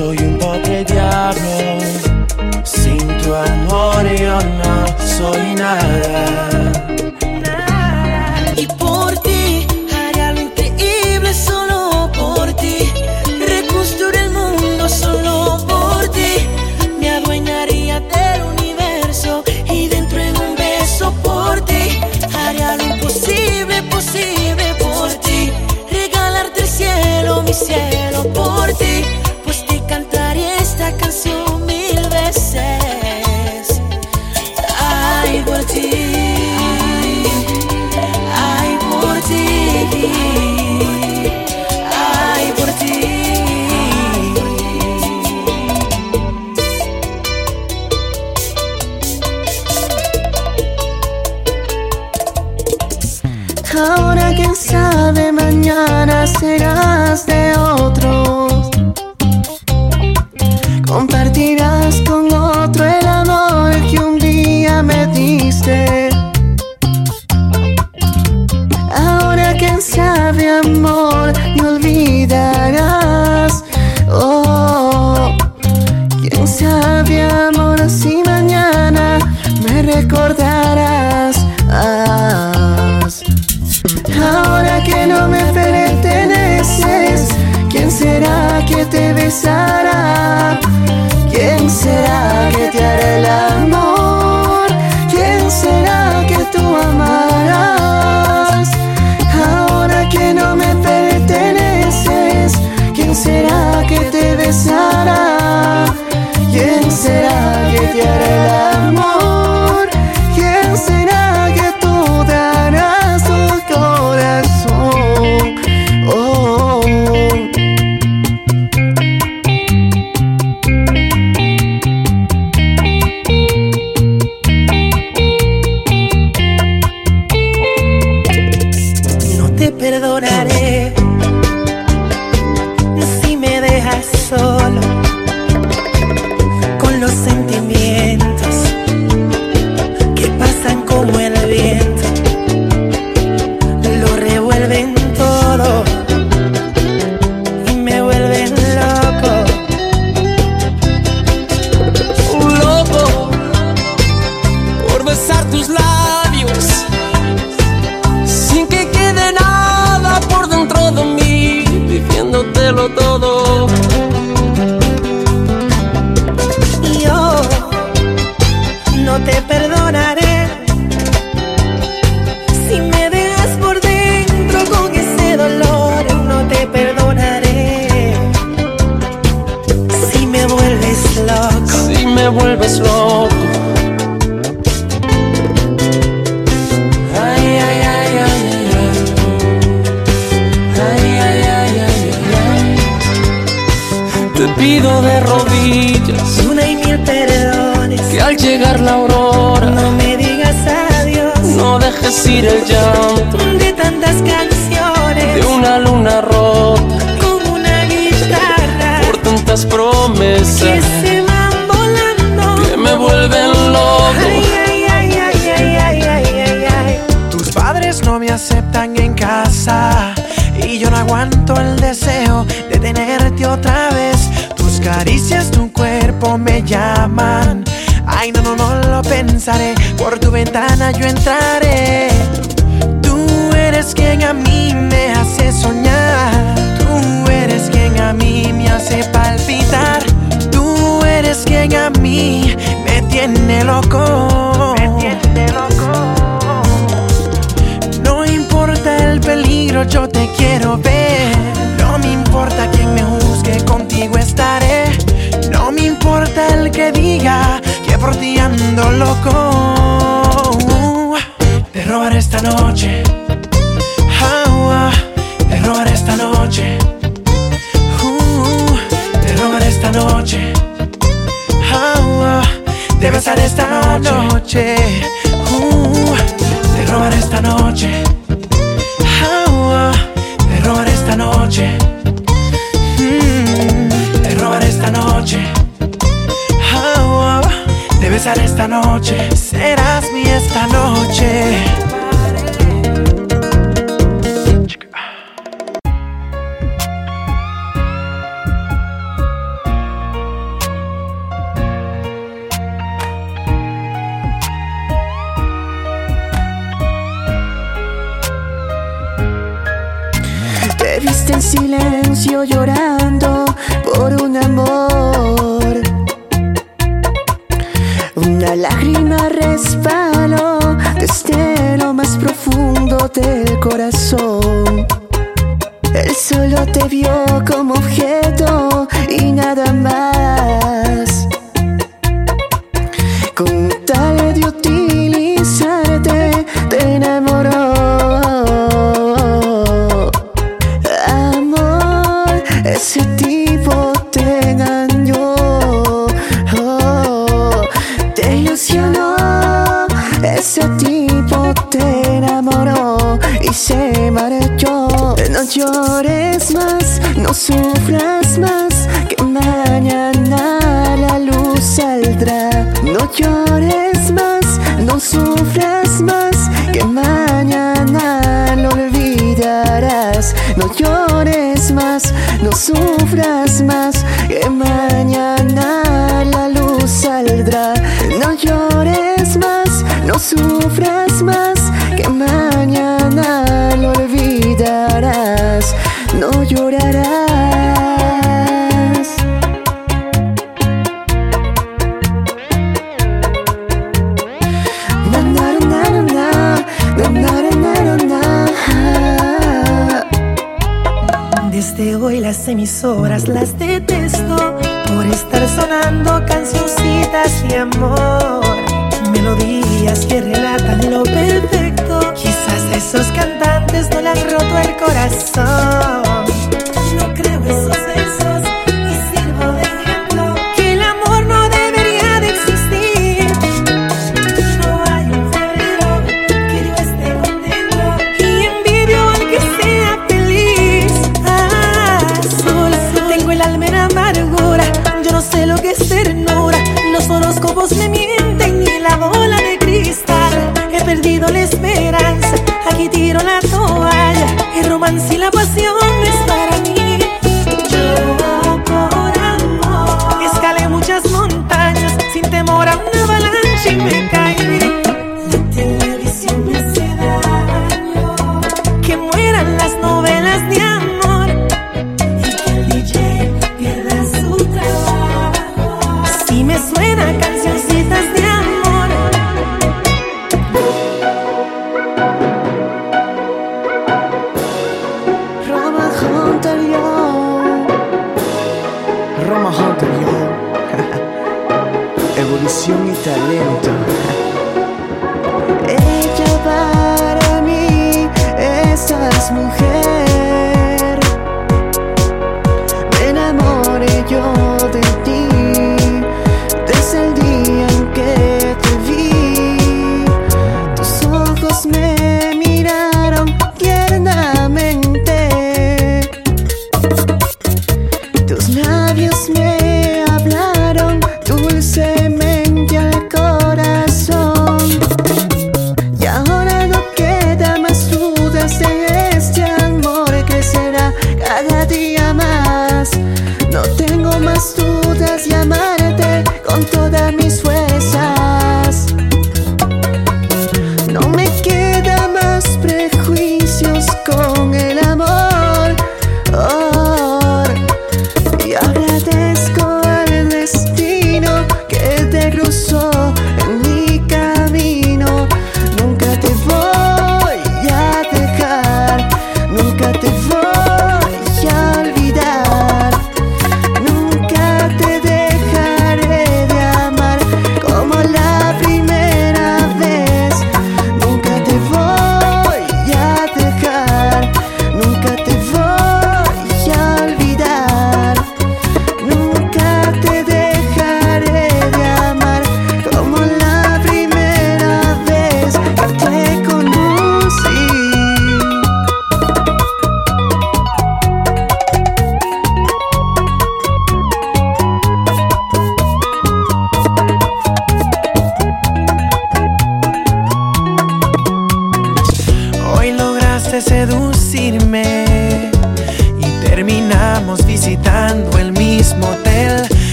soy un pobre diablo, sin tu amor yo no soy nada. quién sabe mañana serás de hoy. de tantas canciones, de una luna rota, con una guitarra, por tantas promesas que se van volando, que me vuelven loco. Ay, ay, ay, Tus padres no me aceptan en casa y yo no aguanto el deseo de tenerte otra vez. Tus caricias, tu cuerpo me llaman. Ay, no, no, no lo pensaré. Por tu ventana yo entraré. Tú eres quien a mí me hace soñar. Tú eres quien a mí me hace palpitar. Tú eres quien a mí me tiene loco. Me tiene loco. No importa el peligro, yo te quiero ver. No me importa quién me juzgue, contigo estaré. No me importa el que diga por loco. Te robaré esta noche. Ah, te robaré esta noche. Uh, te robaré esta noche. Ah, te besaré esta noche. Uh, te robaré esta noche. Ah, te robaré esta noche. Mm, te robaré esta noche. Esta noche. Serás mi esta noche. Ese tipo te engañó. Oh, te ilusionó. Ese tipo te enamoró y se marchó. No llores más, no sufras más, que mañana la luz saldrá. No llores más, no sufras más, que mañana lo olvidarás. No llores no sufras más, que mañana la luz saldrá. No llores más, no sufras más, que mañana lo olvidarás. No llorarás. Desde hoy las emisoras las detesto por estar sonando cancioncitas de amor, melodías que relatan lo perfecto. Quizás esos cantantes no le han roto el corazón.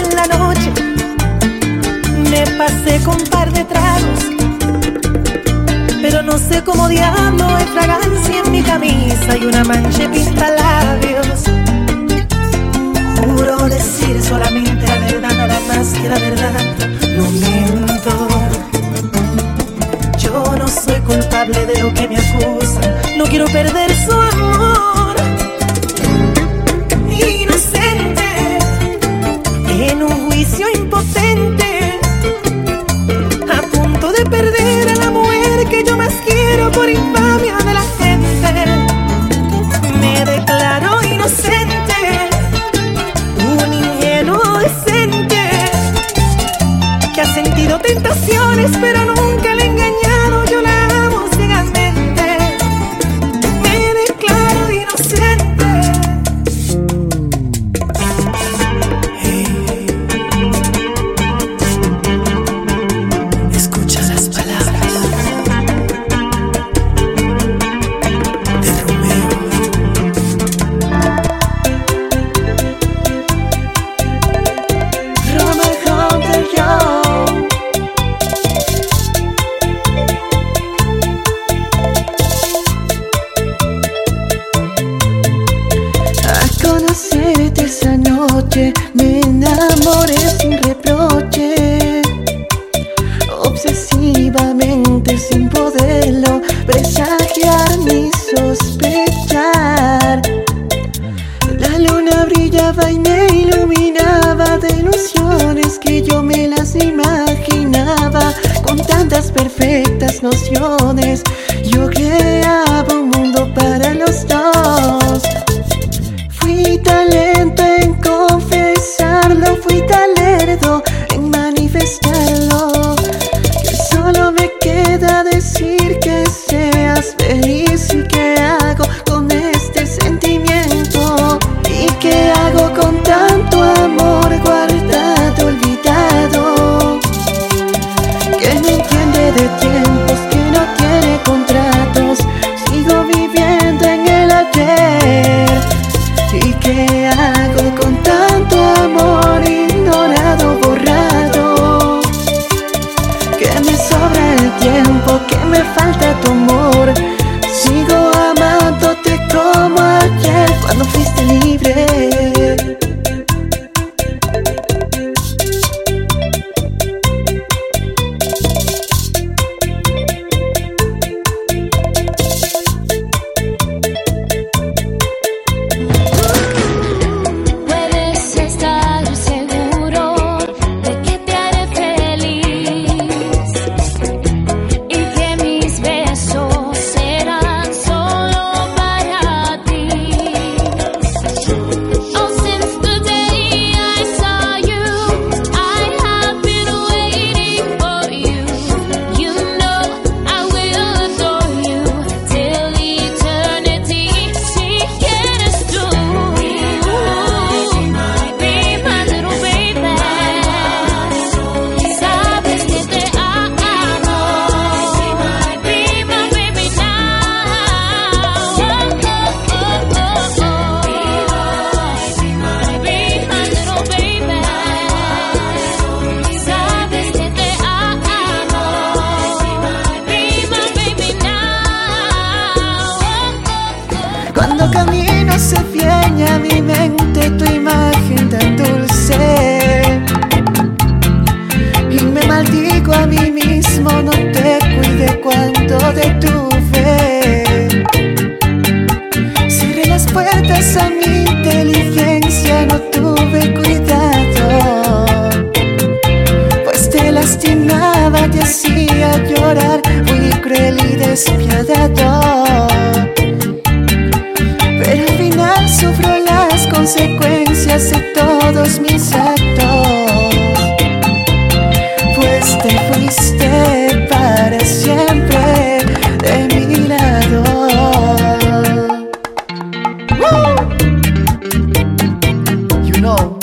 en la noche me pasé con un par de tragos, pero no sé cómo diablo hay fragancia en mi camisa y una mancha pinta labios. Juro decir solamente la verdad, nada más que la verdad, no miento. Yo no soy culpable de lo que me acusan, no quiero perder su amor. tentaciones, pero no Cuando camino se viene a mi mente tu imagen tan dulce. Y me maldigo a mí mismo, no te cuide cuando detuve. Cerré las puertas a mi inteligencia, no tuve cuidado. Pues te lastimaba, te hacía llorar, muy cruel y despiadado. todos mis actos, pues te fuiste para siempre de mi lado. You know,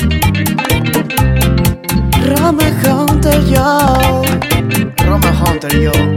Roma Hunter yo, Roma Hunter yo.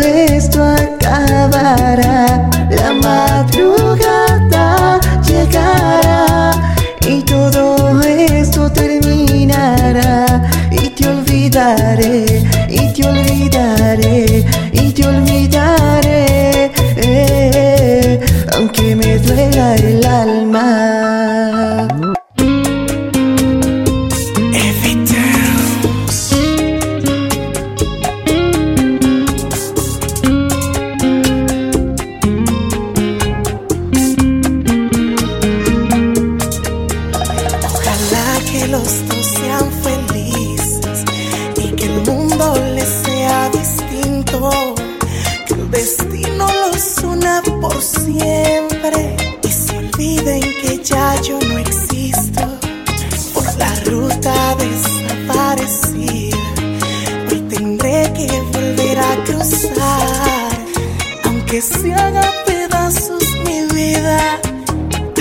esto acabará. Cruzar, aunque se haga pedazos mi vida.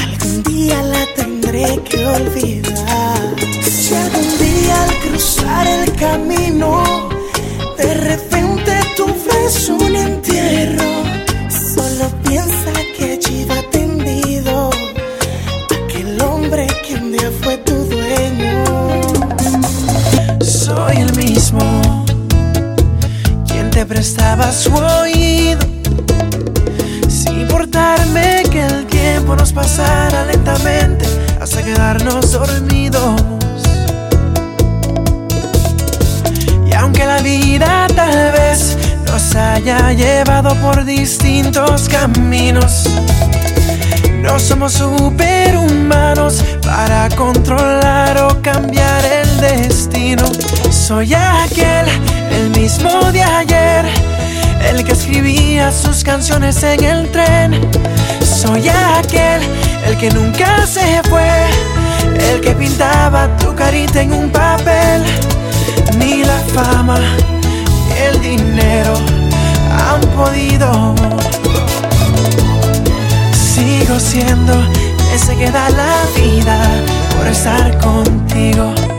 Algún día la tendré que olvidar. Si algún día al cruzar el camino, de repente tú ves un entierro, su oído sin importarme que el tiempo nos pasara lentamente hasta quedarnos dormidos. Y aunque la vida tal vez nos haya llevado por distintos caminos, no somos superhumanos para controlar o cambiar el destino. Soy aquel, el mismo de ayer, el que escribía sus canciones en el tren. Soy aquel, el que nunca se fue, el que pintaba tu carita en un papel. Ni la fama, ni el dinero han podido sigo siendo ese que da la vida por estar contigo.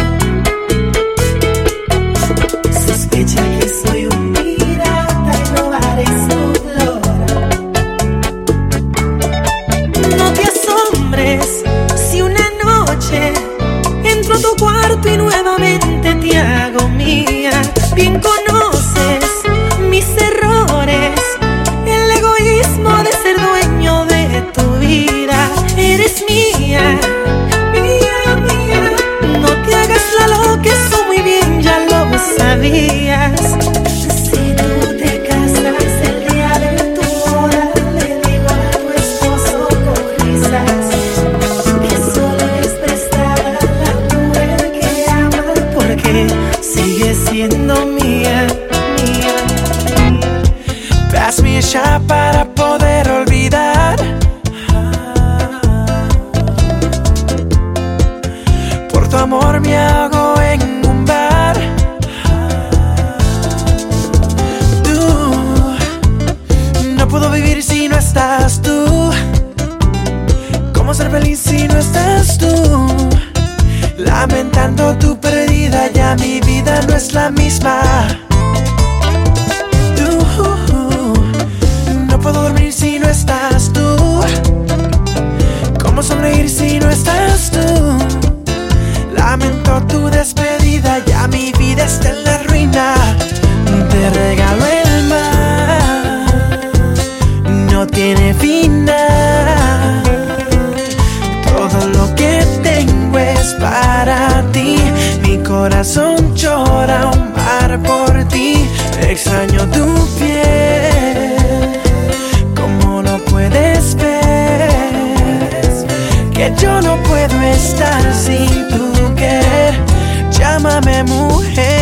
Hago en un bar. Tú, no puedo vivir si no estás tú. ¿Cómo ser feliz si no estás tú? Lamentando tu pérdida, ya mi vida no es la misma. Lamento tu despedida, ya mi vida está en la ruina. Te regalo el mar, no tiene final. Todo lo que tengo es para ti. Mi corazón llora un mar por ti. Extraño tu piel. Como no puedes ver que yo no puedo estar sin. Llámame mujer.